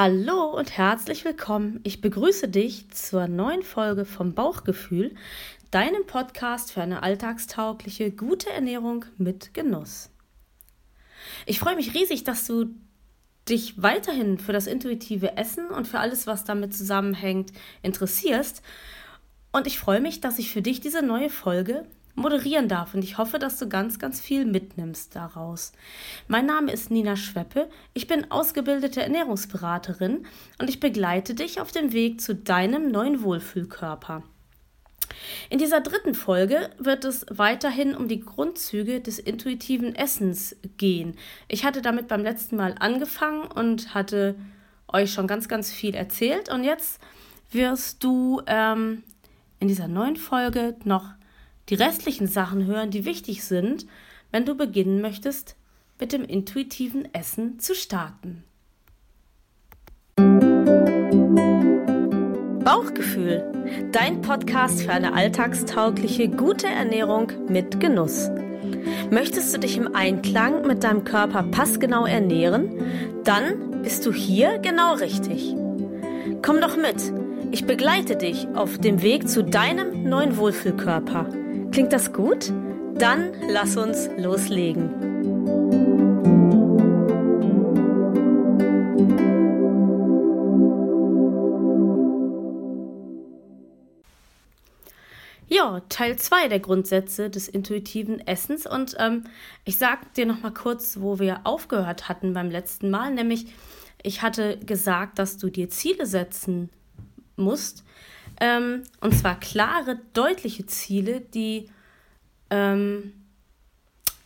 Hallo und herzlich willkommen. Ich begrüße dich zur neuen Folge vom Bauchgefühl, deinem Podcast für eine alltagstaugliche, gute Ernährung mit Genuss. Ich freue mich riesig, dass du dich weiterhin für das intuitive Essen und für alles, was damit zusammenhängt, interessierst. Und ich freue mich, dass ich für dich diese neue Folge moderieren darf. Und ich hoffe, dass du ganz, ganz viel mitnimmst daraus. Mein Name ist Nina Schweppe. Ich bin ausgebildete Ernährungsberaterin und ich begleite dich auf dem Weg zu deinem neuen Wohlfühlkörper. In dieser dritten Folge wird es weiterhin um die Grundzüge des intuitiven Essens gehen. Ich hatte damit beim letzten Mal angefangen und hatte euch schon ganz, ganz viel erzählt. Und jetzt wirst du ähm, in dieser neuen Folge noch die restlichen Sachen hören, die wichtig sind, wenn du beginnen möchtest, mit dem intuitiven Essen zu starten. Bauchgefühl, dein Podcast für eine alltagstaugliche, gute Ernährung mit Genuss. Möchtest du dich im Einklang mit deinem Körper passgenau ernähren? Dann bist du hier genau richtig. Komm doch mit, ich begleite dich auf dem Weg zu deinem neuen Wohlfühlkörper. Klingt das gut? Dann lass uns loslegen. Ja, Teil 2 der Grundsätze des intuitiven Essens. Und ähm, ich sage dir noch mal kurz, wo wir aufgehört hatten beim letzten Mal. Nämlich, ich hatte gesagt, dass du dir Ziele setzen musst, ähm, und zwar klare, deutliche Ziele, die, ähm,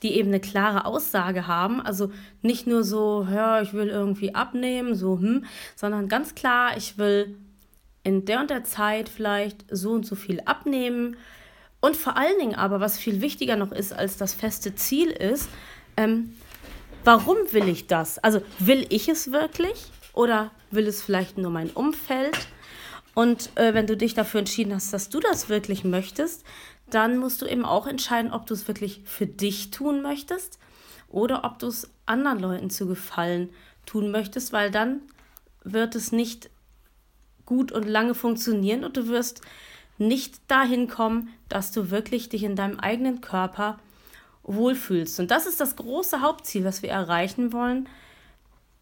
die eben eine klare Aussage haben. Also nicht nur so, ja, ich will irgendwie abnehmen, so, hm, sondern ganz klar, ich will in der und der Zeit vielleicht so und so viel abnehmen. Und vor allen Dingen aber, was viel wichtiger noch ist als das feste Ziel ist, ähm, warum will ich das? Also will ich es wirklich oder will es vielleicht nur mein Umfeld? Und äh, wenn du dich dafür entschieden hast, dass du das wirklich möchtest, dann musst du eben auch entscheiden, ob du es wirklich für dich tun möchtest oder ob du es anderen Leuten zu gefallen tun möchtest, weil dann wird es nicht gut und lange funktionieren und du wirst nicht dahin kommen, dass du wirklich dich in deinem eigenen Körper wohlfühlst. Und das ist das große Hauptziel, was wir erreichen wollen,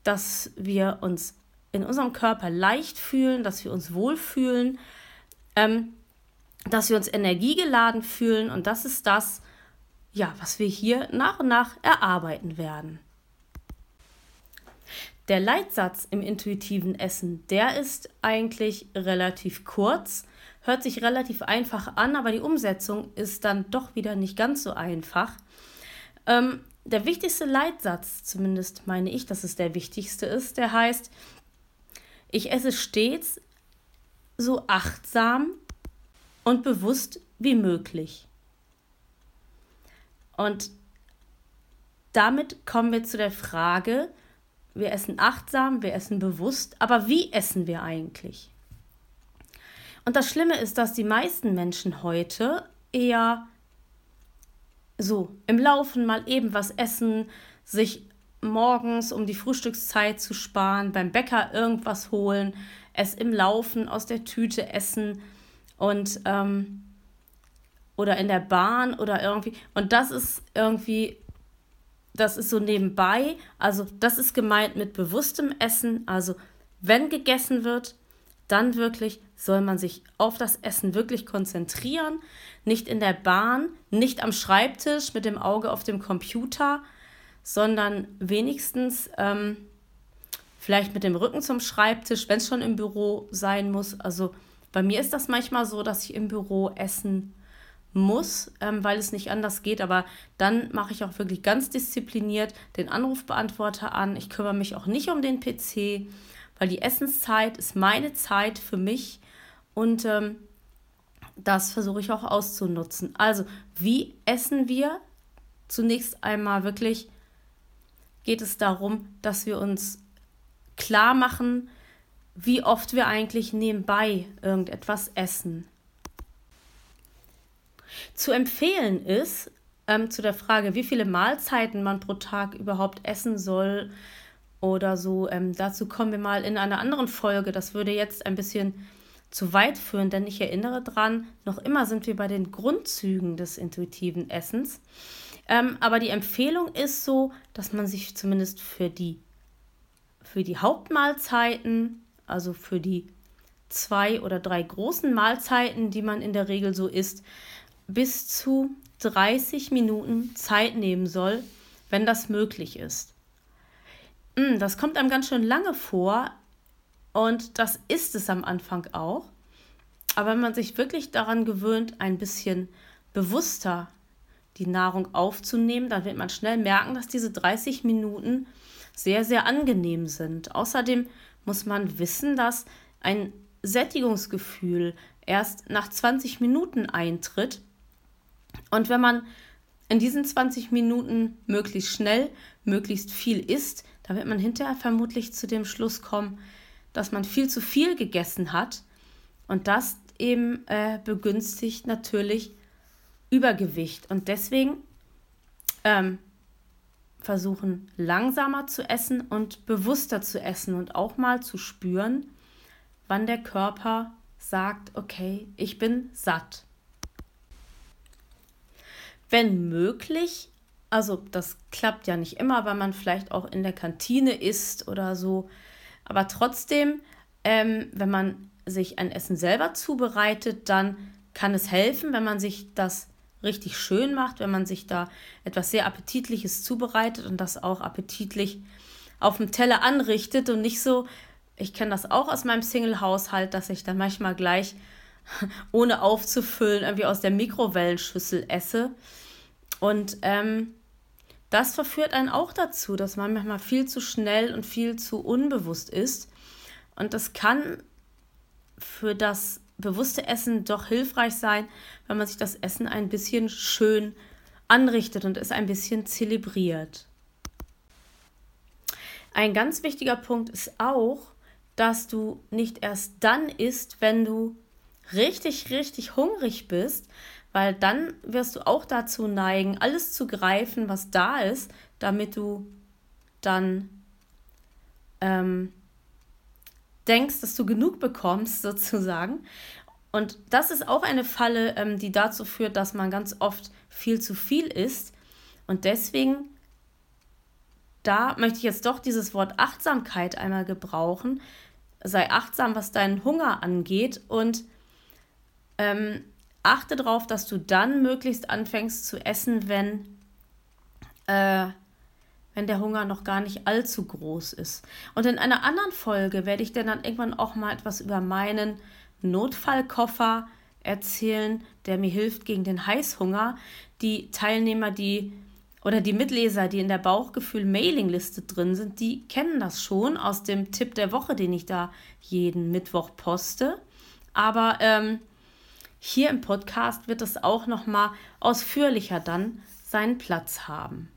dass wir uns in unserem Körper leicht fühlen, dass wir uns wohlfühlen, ähm, dass wir uns energiegeladen fühlen und das ist das, ja, was wir hier nach und nach erarbeiten werden. Der Leitsatz im intuitiven Essen, der ist eigentlich relativ kurz, hört sich relativ einfach an, aber die Umsetzung ist dann doch wieder nicht ganz so einfach. Ähm, der wichtigste Leitsatz, zumindest meine ich, dass es der wichtigste ist, der heißt, ich esse stets so achtsam und bewusst wie möglich. Und damit kommen wir zu der Frage, wir essen achtsam, wir essen bewusst, aber wie essen wir eigentlich? Und das Schlimme ist, dass die meisten Menschen heute eher so im Laufen mal eben was essen, sich morgens, um die Frühstückszeit zu sparen, beim Bäcker irgendwas holen, es im Laufen aus der Tüte essen und ähm, oder in der Bahn oder irgendwie. Und das ist irgendwie, das ist so nebenbei. Also das ist gemeint mit bewusstem Essen. Also wenn gegessen wird, dann wirklich soll man sich auf das Essen wirklich konzentrieren. Nicht in der Bahn, nicht am Schreibtisch mit dem Auge auf dem Computer, sondern wenigstens ähm, vielleicht mit dem Rücken zum Schreibtisch, wenn es schon im Büro sein muss. Also bei mir ist das manchmal so, dass ich im Büro essen muss, ähm, weil es nicht anders geht. Aber dann mache ich auch wirklich ganz diszipliniert den Anrufbeantworter an. Ich kümmere mich auch nicht um den PC, weil die Essenszeit ist meine Zeit für mich und ähm, das versuche ich auch auszunutzen. Also, wie essen wir? Zunächst einmal wirklich geht es darum, dass wir uns klar machen, wie oft wir eigentlich nebenbei irgendetwas essen. Zu empfehlen ist, ähm, zu der Frage, wie viele Mahlzeiten man pro Tag überhaupt essen soll, oder so. Ähm, dazu kommen wir mal in einer anderen Folge. Das würde jetzt ein bisschen zu weit führen, denn ich erinnere dran, noch immer sind wir bei den Grundzügen des intuitiven Essens. Ähm, aber die Empfehlung ist so, dass man sich zumindest für die, für die Hauptmahlzeiten, also für die zwei oder drei großen Mahlzeiten, die man in der Regel so isst, bis zu 30 Minuten Zeit nehmen soll, wenn das möglich ist. Hm, das kommt einem ganz schön lange vor und das ist es am Anfang auch. Aber wenn man sich wirklich daran gewöhnt, ein bisschen bewusster die Nahrung aufzunehmen, dann wird man schnell merken, dass diese 30 Minuten sehr, sehr angenehm sind. Außerdem muss man wissen, dass ein Sättigungsgefühl erst nach 20 Minuten eintritt. Und wenn man in diesen 20 Minuten möglichst schnell, möglichst viel isst, dann wird man hinterher vermutlich zu dem Schluss kommen, dass man viel zu viel gegessen hat. Und das eben äh, begünstigt natürlich Übergewicht. Und deswegen ähm, versuchen langsamer zu essen und bewusster zu essen und auch mal zu spüren, wann der Körper sagt, okay, ich bin satt. Wenn möglich, also das klappt ja nicht immer, weil man vielleicht auch in der Kantine isst oder so, aber trotzdem, ähm, wenn man sich ein Essen selber zubereitet, dann kann es helfen, wenn man sich das richtig schön macht, wenn man sich da etwas sehr Appetitliches zubereitet und das auch appetitlich auf dem Teller anrichtet und nicht so, ich kenne das auch aus meinem Single-Haushalt, dass ich dann manchmal gleich ohne aufzufüllen irgendwie aus der Mikrowellenschüssel esse. Und ähm, das verführt einen auch dazu, dass man manchmal viel zu schnell und viel zu unbewusst ist. Und das kann für das bewusste Essen doch hilfreich sein, wenn man sich das Essen ein bisschen schön anrichtet und es ein bisschen zelebriert. Ein ganz wichtiger Punkt ist auch, dass du nicht erst dann isst, wenn du richtig, richtig hungrig bist, weil dann wirst du auch dazu neigen, alles zu greifen, was da ist, damit du dann ähm, denkst, dass du genug bekommst, sozusagen. Und das ist auch eine Falle, ähm, die dazu führt, dass man ganz oft viel zu viel isst. Und deswegen, da möchte ich jetzt doch dieses Wort Achtsamkeit einmal gebrauchen. Sei achtsam, was deinen Hunger angeht und ähm, achte darauf, dass du dann möglichst anfängst zu essen, wenn, äh, wenn der Hunger noch gar nicht allzu groß ist. Und in einer anderen Folge werde ich dir dann irgendwann auch mal etwas über meinen Notfallkoffer erzählen, der mir hilft gegen den Heißhunger. Die Teilnehmer, die oder die Mitleser, die in der Bauchgefühl-Mailingliste drin sind, die kennen das schon aus dem Tipp der Woche, den ich da jeden Mittwoch poste. Aber ähm, hier im Podcast wird es auch noch mal ausführlicher dann seinen Platz haben.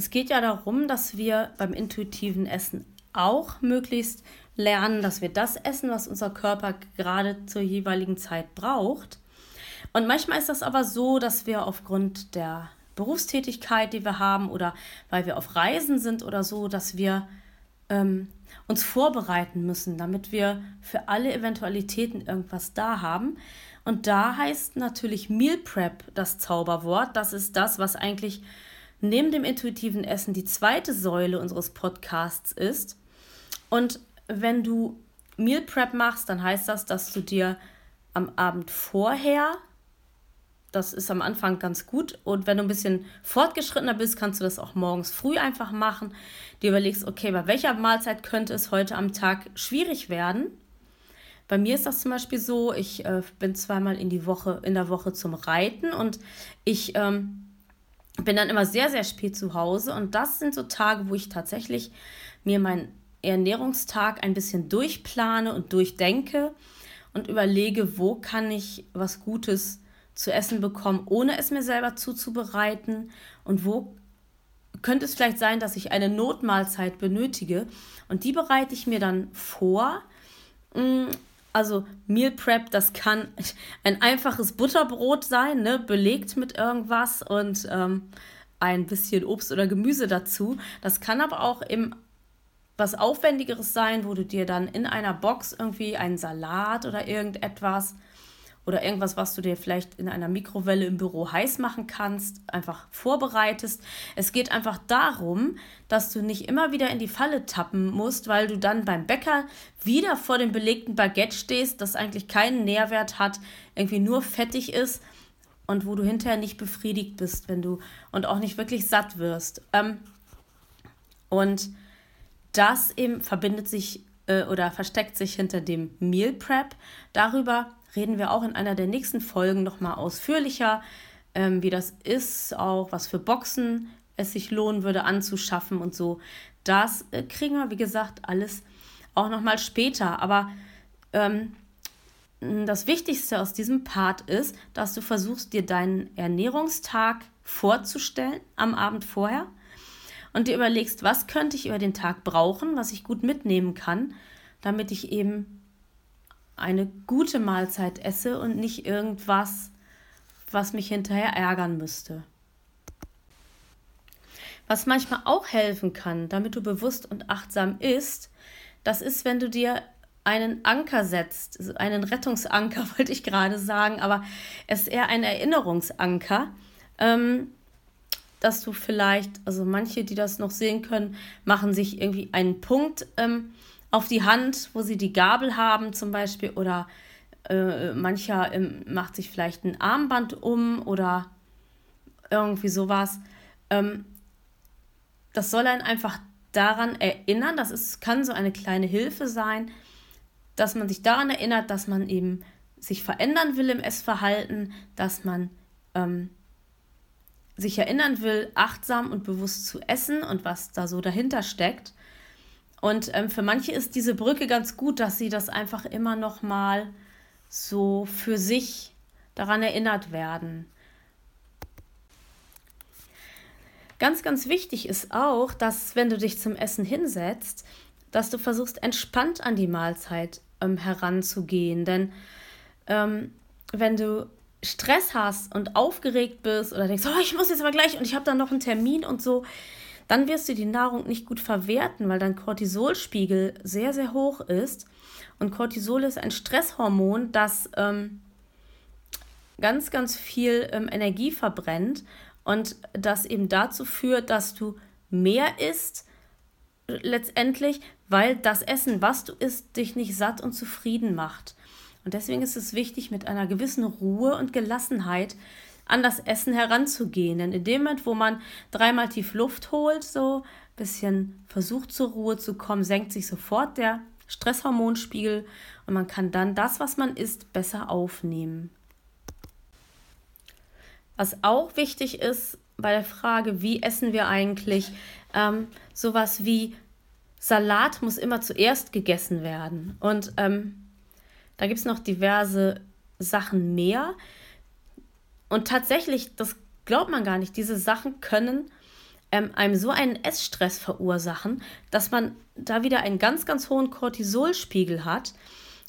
Es geht ja darum, dass wir beim intuitiven Essen auch möglichst lernen, dass wir das essen, was unser Körper gerade zur jeweiligen Zeit braucht. Und manchmal ist das aber so, dass wir aufgrund der Berufstätigkeit, die wir haben oder weil wir auf Reisen sind oder so, dass wir ähm, uns vorbereiten müssen, damit wir für alle Eventualitäten irgendwas da haben. Und da heißt natürlich Meal Prep das Zauberwort. Das ist das, was eigentlich neben dem intuitiven Essen die zweite Säule unseres Podcasts ist. Und wenn du Meal Prep machst, dann heißt das, dass du dir am Abend vorher das ist am Anfang ganz gut. Und wenn du ein bisschen fortgeschrittener bist, kannst du das auch morgens früh einfach machen. Dir überlegst, okay, bei welcher Mahlzeit könnte es heute am Tag schwierig werden? Bei mir ist das zum Beispiel so, ich äh, bin zweimal in die Woche, in der Woche zum Reiten und ich ähm, bin dann immer sehr, sehr spät zu Hause. Und das sind so Tage, wo ich tatsächlich mir meinen Ernährungstag ein bisschen durchplane und durchdenke und überlege, wo kann ich was Gutes zu essen bekommen, ohne es mir selber zuzubereiten? Und wo könnte es vielleicht sein, dass ich eine Notmahlzeit benötige? Und die bereite ich mir dann vor. Also Meal Prep, das kann ein einfaches Butterbrot sein, ne, belegt mit irgendwas und ähm, ein bisschen Obst oder Gemüse dazu. Das kann aber auch im was Aufwendigeres sein, wo du dir dann in einer Box irgendwie einen Salat oder irgendetwas oder irgendwas, was du dir vielleicht in einer Mikrowelle im Büro heiß machen kannst, einfach vorbereitest. Es geht einfach darum, dass du nicht immer wieder in die Falle tappen musst, weil du dann beim Bäcker wieder vor dem belegten Baguette stehst, das eigentlich keinen Nährwert hat, irgendwie nur fettig ist und wo du hinterher nicht befriedigt bist, wenn du und auch nicht wirklich satt wirst. Ähm, und das eben verbindet sich äh, oder versteckt sich hinter dem Meal Prep. Darüber reden wir auch in einer der nächsten Folgen nochmal ausführlicher, ähm, wie das ist, auch was für Boxen es sich lohnen würde anzuschaffen und so. Das äh, kriegen wir, wie gesagt, alles auch nochmal später. Aber ähm, das Wichtigste aus diesem Part ist, dass du versuchst, dir deinen Ernährungstag vorzustellen am Abend vorher und dir überlegst, was könnte ich über den Tag brauchen, was ich gut mitnehmen kann, damit ich eben eine gute Mahlzeit esse und nicht irgendwas, was mich hinterher ärgern müsste. Was manchmal auch helfen kann, damit du bewusst und achtsam isst, das ist, wenn du dir einen Anker setzt, einen Rettungsanker wollte ich gerade sagen, aber es ist eher ein Erinnerungsanker, ähm, dass du vielleicht, also manche, die das noch sehen können, machen sich irgendwie einen Punkt ähm, auf die Hand, wo sie die Gabel haben zum Beispiel oder äh, mancher ähm, macht sich vielleicht ein Armband um oder irgendwie sowas. Ähm, das soll einen einfach daran erinnern, das ist, kann so eine kleine Hilfe sein, dass man sich daran erinnert, dass man eben sich verändern will im Essverhalten, dass man ähm, sich erinnern will, achtsam und bewusst zu essen und was da so dahinter steckt. Und ähm, für manche ist diese Brücke ganz gut, dass sie das einfach immer noch mal so für sich daran erinnert werden. Ganz, ganz wichtig ist auch, dass wenn du dich zum Essen hinsetzt, dass du versuchst, entspannt an die Mahlzeit ähm, heranzugehen. Denn ähm, wenn du Stress hast und aufgeregt bist oder denkst, oh, ich muss jetzt aber gleich und ich habe dann noch einen Termin und so, dann wirst du die Nahrung nicht gut verwerten, weil dein Cortisolspiegel sehr, sehr hoch ist. Und Cortisol ist ein Stresshormon, das ähm, ganz, ganz viel ähm, Energie verbrennt und das eben dazu führt, dass du mehr isst letztendlich, weil das Essen, was du isst, dich nicht satt und zufrieden macht. Und deswegen ist es wichtig, mit einer gewissen Ruhe und Gelassenheit an das Essen heranzugehen. Denn in dem Moment, wo man dreimal tief Luft holt, so ein bisschen versucht zur Ruhe zu kommen, senkt sich sofort der Stresshormonspiegel und man kann dann das, was man isst, besser aufnehmen. Was auch wichtig ist bei der Frage, wie essen wir eigentlich, ähm, sowas wie Salat muss immer zuerst gegessen werden. Und ähm, da gibt es noch diverse Sachen mehr. Und tatsächlich, das glaubt man gar nicht, diese Sachen können ähm, einem so einen Essstress verursachen, dass man da wieder einen ganz, ganz hohen Cortisolspiegel hat.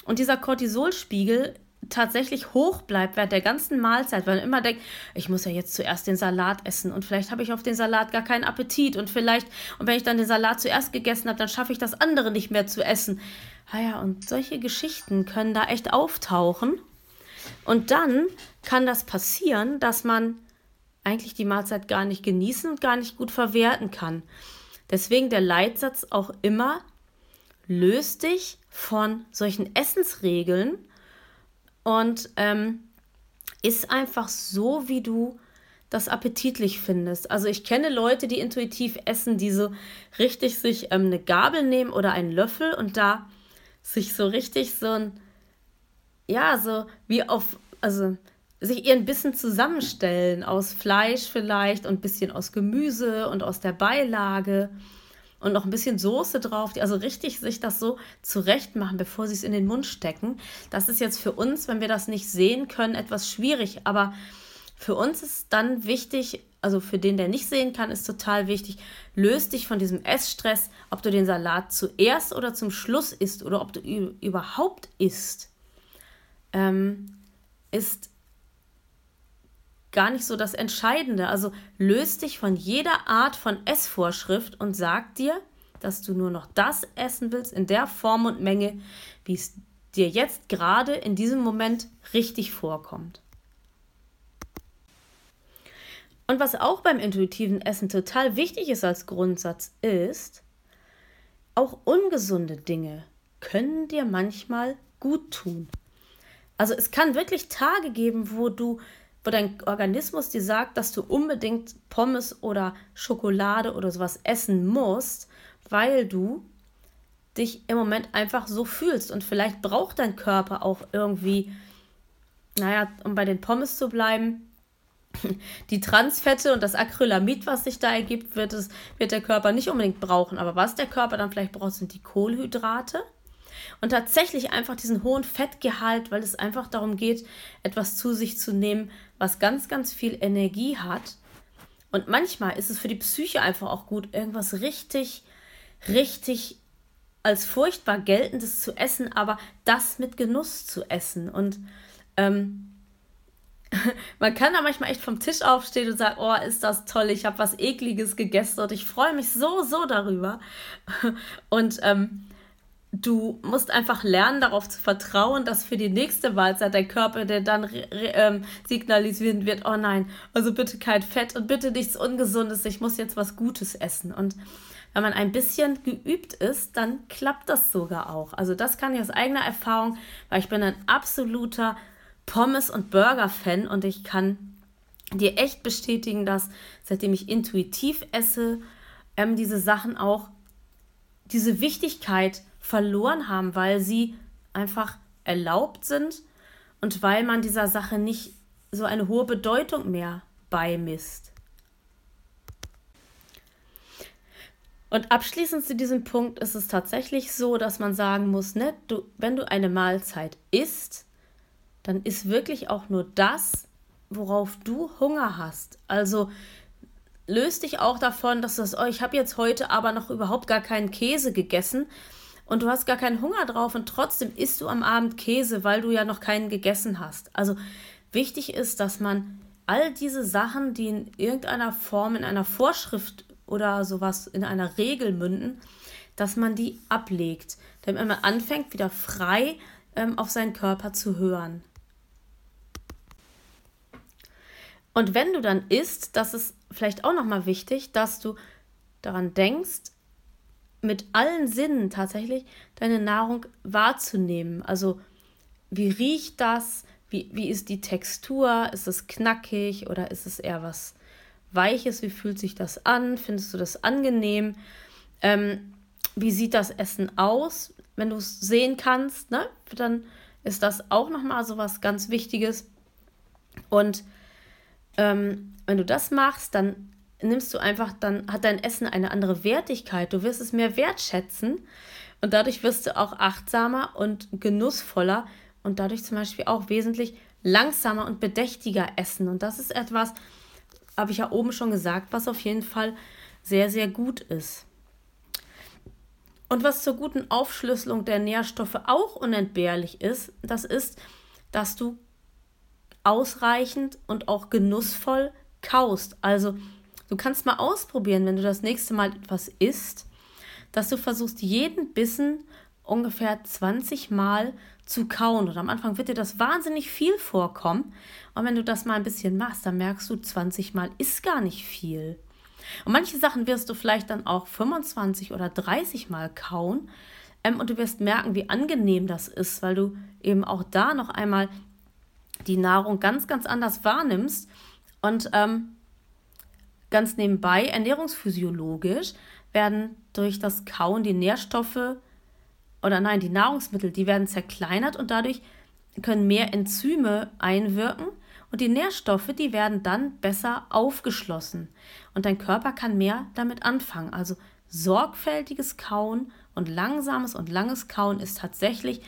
Und dieser Cortisolspiegel tatsächlich hoch bleibt während der ganzen Mahlzeit, weil man immer denkt, ich muss ja jetzt zuerst den Salat essen und vielleicht habe ich auf den Salat gar keinen Appetit und vielleicht, und wenn ich dann den Salat zuerst gegessen habe, dann schaffe ich das andere nicht mehr zu essen. Ah ja, und solche Geschichten können da echt auftauchen. Und dann kann das passieren, dass man eigentlich die Mahlzeit gar nicht genießen und gar nicht gut verwerten kann. Deswegen der Leitsatz auch immer, löst dich von solchen Essensregeln und ähm, ist einfach so, wie du das appetitlich findest. Also ich kenne Leute, die intuitiv essen, die so richtig sich ähm, eine Gabel nehmen oder einen Löffel und da sich so richtig so ein, ja, so wie auf, also sich ihren Bissen zusammenstellen aus Fleisch vielleicht und ein bisschen aus Gemüse und aus der Beilage und noch ein bisschen Soße drauf, die also richtig sich das so zurecht machen, bevor sie es in den Mund stecken. Das ist jetzt für uns, wenn wir das nicht sehen können, etwas schwierig, aber für uns ist dann wichtig, also für den, der nicht sehen kann, ist total wichtig, löst dich von diesem Essstress, ob du den Salat zuerst oder zum Schluss isst oder ob du überhaupt isst, ähm, ist gar nicht so das Entscheidende. Also löst dich von jeder Art von Essvorschrift und sag dir, dass du nur noch das essen willst in der Form und Menge, wie es dir jetzt gerade in diesem Moment richtig vorkommt. Und was auch beim intuitiven Essen total wichtig ist als Grundsatz ist, auch ungesunde Dinge können dir manchmal gut tun. Also es kann wirklich Tage geben, wo du, wo dein Organismus dir sagt, dass du unbedingt Pommes oder Schokolade oder sowas essen musst, weil du dich im Moment einfach so fühlst. Und vielleicht braucht dein Körper auch irgendwie, naja, um bei den Pommes zu bleiben, die Transfette und das Acrylamid, was sich da ergibt, wird, es, wird der Körper nicht unbedingt brauchen. Aber was der Körper dann vielleicht braucht, sind die Kohlenhydrate. Und tatsächlich einfach diesen hohen Fettgehalt, weil es einfach darum geht, etwas zu sich zu nehmen, was ganz, ganz viel Energie hat. Und manchmal ist es für die Psyche einfach auch gut, irgendwas richtig, richtig als furchtbar geltendes zu essen, aber das mit Genuss zu essen. Und ähm, man kann da manchmal echt vom Tisch aufstehen und sagen, oh, ist das toll, ich habe was Ekliges gegessen und ich freue mich so, so darüber. Und ähm, du musst einfach lernen, darauf zu vertrauen, dass für die nächste Mahlzeit dein Körper der dann ähm, signalisieren wird, oh nein, also bitte kein Fett und bitte nichts Ungesundes, ich muss jetzt was Gutes essen. Und wenn man ein bisschen geübt ist, dann klappt das sogar auch. Also das kann ich aus eigener Erfahrung, weil ich bin ein absoluter Pommes- und Burger-Fan und ich kann dir echt bestätigen, dass seitdem ich intuitiv esse, ähm, diese Sachen auch diese Wichtigkeit verloren haben, weil sie einfach erlaubt sind und weil man dieser Sache nicht so eine hohe Bedeutung mehr beimisst. Und abschließend zu diesem Punkt ist es tatsächlich so, dass man sagen muss, ne, du, wenn du eine Mahlzeit isst, dann ist wirklich auch nur das, worauf du Hunger hast. Also löst dich auch davon, dass sagst, oh, ich habe jetzt heute aber noch überhaupt gar keinen Käse gegessen und du hast gar keinen Hunger drauf und trotzdem isst du am Abend Käse, weil du ja noch keinen gegessen hast. Also wichtig ist, dass man all diese Sachen, die in irgendeiner Form, in einer Vorschrift oder sowas, in einer Regel münden, dass man die ablegt, damit man anfängt, wieder frei ähm, auf seinen Körper zu hören. Und wenn du dann isst, das ist vielleicht auch nochmal wichtig, dass du daran denkst, mit allen Sinnen tatsächlich deine Nahrung wahrzunehmen. Also wie riecht das? Wie, wie ist die Textur? Ist es knackig oder ist es eher was Weiches? Wie fühlt sich das an? Findest du das angenehm? Ähm, wie sieht das Essen aus? Wenn du es sehen kannst, ne, dann ist das auch nochmal so was ganz Wichtiges. Und ähm, wenn du das machst, dann nimmst du einfach, dann hat dein Essen eine andere Wertigkeit. Du wirst es mehr wertschätzen und dadurch wirst du auch achtsamer und genussvoller und dadurch zum Beispiel auch wesentlich langsamer und bedächtiger essen. Und das ist etwas, habe ich ja oben schon gesagt, was auf jeden Fall sehr, sehr gut ist. Und was zur guten Aufschlüsselung der Nährstoffe auch unentbehrlich ist, das ist, dass du ausreichend und auch genussvoll kaust. Also du kannst mal ausprobieren, wenn du das nächste Mal etwas isst, dass du versuchst, jeden Bissen ungefähr 20 Mal zu kauen. Und am Anfang wird dir das wahnsinnig viel vorkommen. Und wenn du das mal ein bisschen machst, dann merkst du, 20 Mal ist gar nicht viel. Und manche Sachen wirst du vielleicht dann auch 25 oder 30 Mal kauen. Ähm, und du wirst merken, wie angenehm das ist, weil du eben auch da noch einmal die Nahrung ganz, ganz anders wahrnimmst. Und ähm, ganz nebenbei, ernährungsphysiologisch, werden durch das Kauen die Nährstoffe oder nein, die Nahrungsmittel, die werden zerkleinert und dadurch können mehr Enzyme einwirken und die Nährstoffe, die werden dann besser aufgeschlossen und dein Körper kann mehr damit anfangen. Also sorgfältiges Kauen und langsames und langes Kauen ist tatsächlich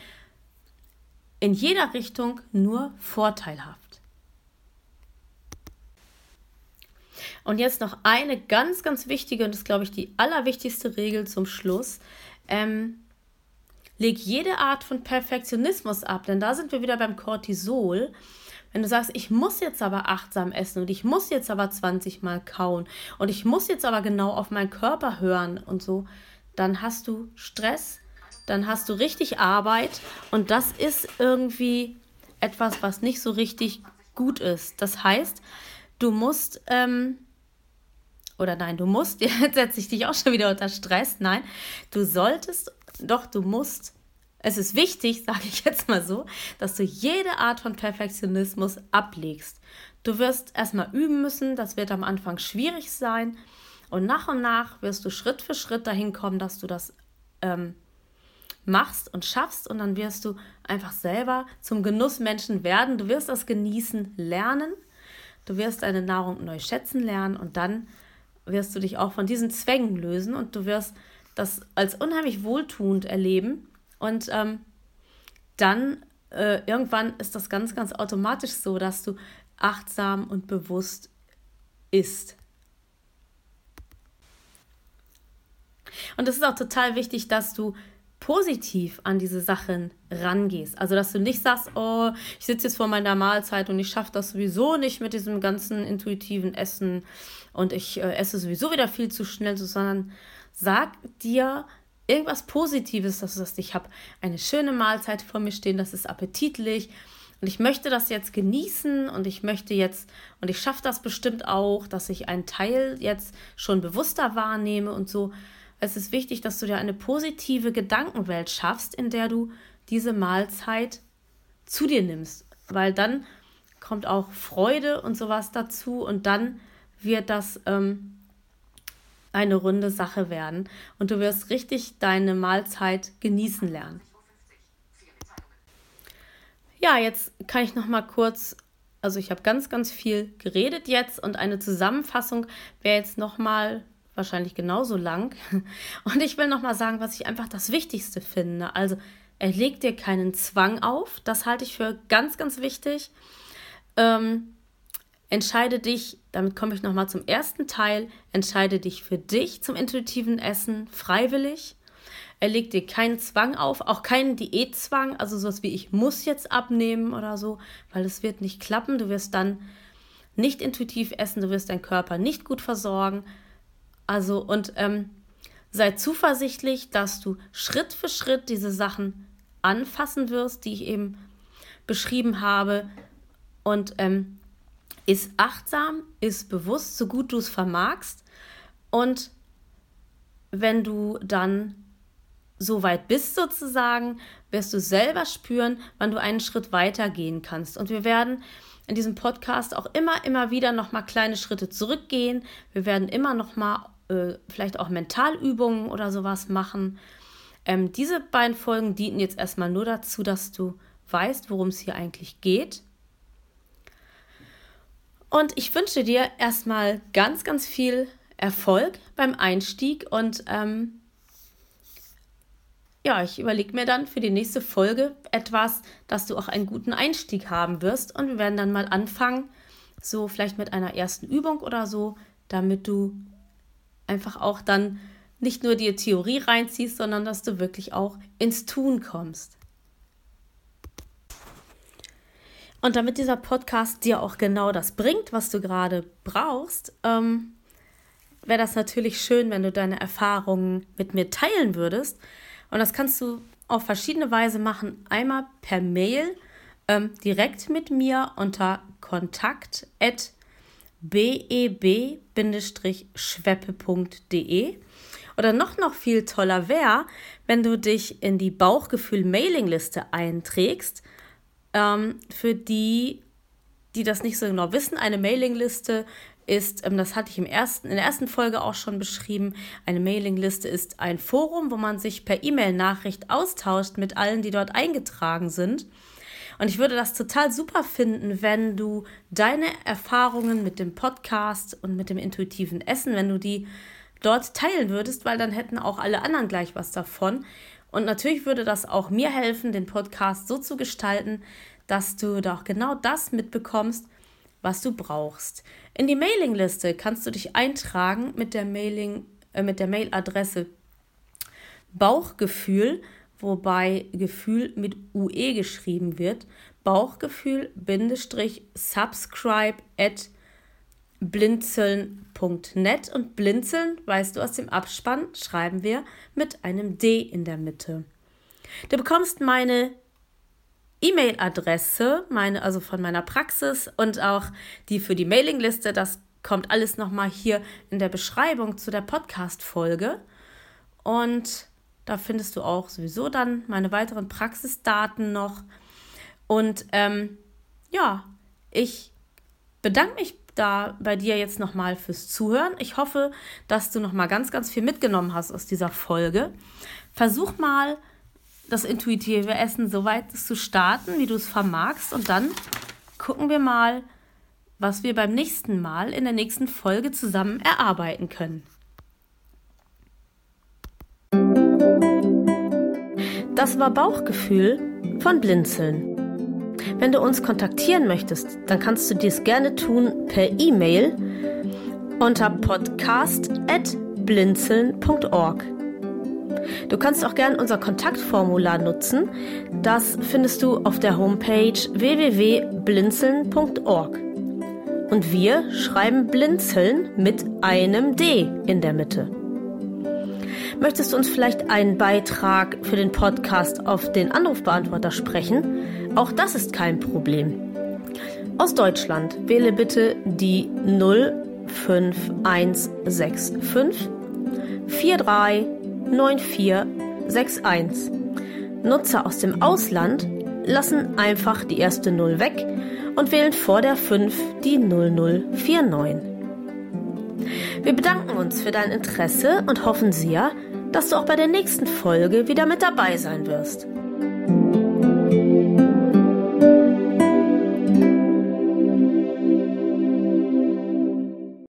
in jeder Richtung nur vorteilhaft. Und jetzt noch eine ganz, ganz wichtige und das ist, glaube ich, die allerwichtigste Regel zum Schluss. Ähm, leg jede Art von Perfektionismus ab, denn da sind wir wieder beim Cortisol. Wenn du sagst, ich muss jetzt aber achtsam essen und ich muss jetzt aber 20 Mal kauen und ich muss jetzt aber genau auf meinen Körper hören und so, dann hast du Stress, dann hast du richtig Arbeit und das ist irgendwie etwas, was nicht so richtig gut ist. Das heißt, du musst, ähm, oder nein, du musst, jetzt setze ich dich auch schon wieder unter Stress, nein, du solltest, doch, du musst es ist wichtig, sage ich jetzt mal so, dass du jede Art von Perfektionismus ablegst. Du wirst erstmal üben müssen, das wird am Anfang schwierig sein. Und nach und nach wirst du Schritt für Schritt dahin kommen, dass du das ähm, machst und schaffst. Und dann wirst du einfach selber zum Genussmenschen werden. Du wirst das Genießen lernen, du wirst deine Nahrung neu schätzen lernen. Und dann wirst du dich auch von diesen Zwängen lösen und du wirst das als unheimlich wohltuend erleben und ähm, dann äh, irgendwann ist das ganz, ganz automatisch so, dass du achtsam und bewusst isst. Und es ist auch total wichtig, dass du positiv an diese Sachen rangehst. Also, dass du nicht sagst, oh, ich sitze jetzt vor meiner Mahlzeit und ich schaffe das sowieso nicht mit diesem ganzen intuitiven Essen und ich äh, esse sowieso wieder viel zu schnell, sondern sag dir, irgendwas Positives, dass du sagst, ich habe eine schöne Mahlzeit vor mir stehen, das ist appetitlich und ich möchte das jetzt genießen und ich möchte jetzt, und ich schaffe das bestimmt auch, dass ich einen Teil jetzt schon bewusster wahrnehme und so. Es ist wichtig, dass du dir eine positive Gedankenwelt schaffst, in der du diese Mahlzeit zu dir nimmst, weil dann kommt auch Freude und sowas dazu und dann wird das ähm, eine runde Sache werden und du wirst richtig deine Mahlzeit genießen lernen. Ja, jetzt kann ich noch mal kurz, also ich habe ganz, ganz viel geredet jetzt und eine Zusammenfassung wäre jetzt noch mal wahrscheinlich genauso lang. Und ich will noch mal sagen, was ich einfach das Wichtigste finde. Also er legt dir keinen Zwang auf, das halte ich für ganz, ganz wichtig. Ähm, Entscheide dich, damit komme ich nochmal zum ersten Teil, entscheide dich für dich zum intuitiven Essen freiwillig. Er legt dir keinen Zwang auf, auch keinen Diätzwang, also sowas wie ich muss jetzt abnehmen oder so, weil es wird nicht klappen. Du wirst dann nicht intuitiv essen, du wirst deinen Körper nicht gut versorgen. Also und ähm, sei zuversichtlich, dass du Schritt für Schritt diese Sachen anfassen wirst, die ich eben beschrieben habe. Und ähm, ist achtsam, ist bewusst, so gut du es vermagst. Und wenn du dann so weit bist sozusagen, wirst du selber spüren, wann du einen Schritt weiter gehen kannst. Und wir werden in diesem Podcast auch immer, immer wieder nochmal kleine Schritte zurückgehen. Wir werden immer nochmal äh, vielleicht auch Mentalübungen oder sowas machen. Ähm, diese beiden Folgen dienen jetzt erstmal nur dazu, dass du weißt, worum es hier eigentlich geht. Und ich wünsche dir erstmal ganz, ganz viel Erfolg beim Einstieg und ähm, ja, ich überlege mir dann für die nächste Folge etwas, dass du auch einen guten Einstieg haben wirst und wir werden dann mal anfangen, so vielleicht mit einer ersten Übung oder so, damit du einfach auch dann nicht nur die Theorie reinziehst, sondern dass du wirklich auch ins Tun kommst. Und damit dieser Podcast dir auch genau das bringt, was du gerade brauchst, ähm, wäre das natürlich schön, wenn du deine Erfahrungen mit mir teilen würdest. Und das kannst du auf verschiedene Weise machen. Einmal per Mail ähm, direkt mit mir unter kontakt beb-schweppe.de. Oder noch, noch viel toller wäre, wenn du dich in die Bauchgefühl-Mailingliste einträgst ähm, für die, die das nicht so genau wissen, eine Mailingliste ist, ähm, das hatte ich im ersten, in der ersten Folge auch schon beschrieben, eine Mailingliste ist ein Forum, wo man sich per E-Mail-Nachricht austauscht mit allen, die dort eingetragen sind. Und ich würde das total super finden, wenn du deine Erfahrungen mit dem Podcast und mit dem intuitiven Essen, wenn du die dort teilen würdest, weil dann hätten auch alle anderen gleich was davon. Und natürlich würde das auch mir helfen, den Podcast so zu gestalten, dass du doch genau das mitbekommst, was du brauchst. In die Mailingliste kannst du dich eintragen mit der Mailing äh, mit der Mailadresse Bauchgefühl, wobei Gefühl mit UE geschrieben wird. Bauchgefühl-subscribe at blinzeln.net und blinzeln, weißt du, aus dem Abspann schreiben wir mit einem D in der Mitte. Du bekommst meine E-Mail-Adresse, meine, also von meiner Praxis und auch die für die Mailingliste. Das kommt alles nochmal hier in der Beschreibung zu der Podcast-Folge. Und da findest du auch sowieso dann meine weiteren Praxisdaten noch. Und ähm, ja, ich bedanke mich da bei dir jetzt nochmal fürs Zuhören. Ich hoffe, dass du nochmal ganz, ganz viel mitgenommen hast aus dieser Folge. Versuch mal, das intuitive Essen so weit zu starten, wie du es vermagst. Und dann gucken wir mal, was wir beim nächsten Mal in der nächsten Folge zusammen erarbeiten können. Das war Bauchgefühl von Blinzeln. Wenn du uns kontaktieren möchtest, dann kannst du dies gerne tun per E-Mail unter podcast.blinzeln.org. Du kannst auch gerne unser Kontaktformular nutzen. Das findest du auf der Homepage www.blinzeln.org. Und wir schreiben Blinzeln mit einem D in der Mitte. Möchtest du uns vielleicht einen Beitrag für den Podcast auf den Anrufbeantworter sprechen? Auch das ist kein Problem. Aus Deutschland wähle bitte die 05165 439461. Nutzer aus dem Ausland lassen einfach die erste 0 weg und wählen vor der 5 die 0049. Wir bedanken uns für dein Interesse und hoffen sehr, dass du auch bei der nächsten Folge wieder mit dabei sein wirst.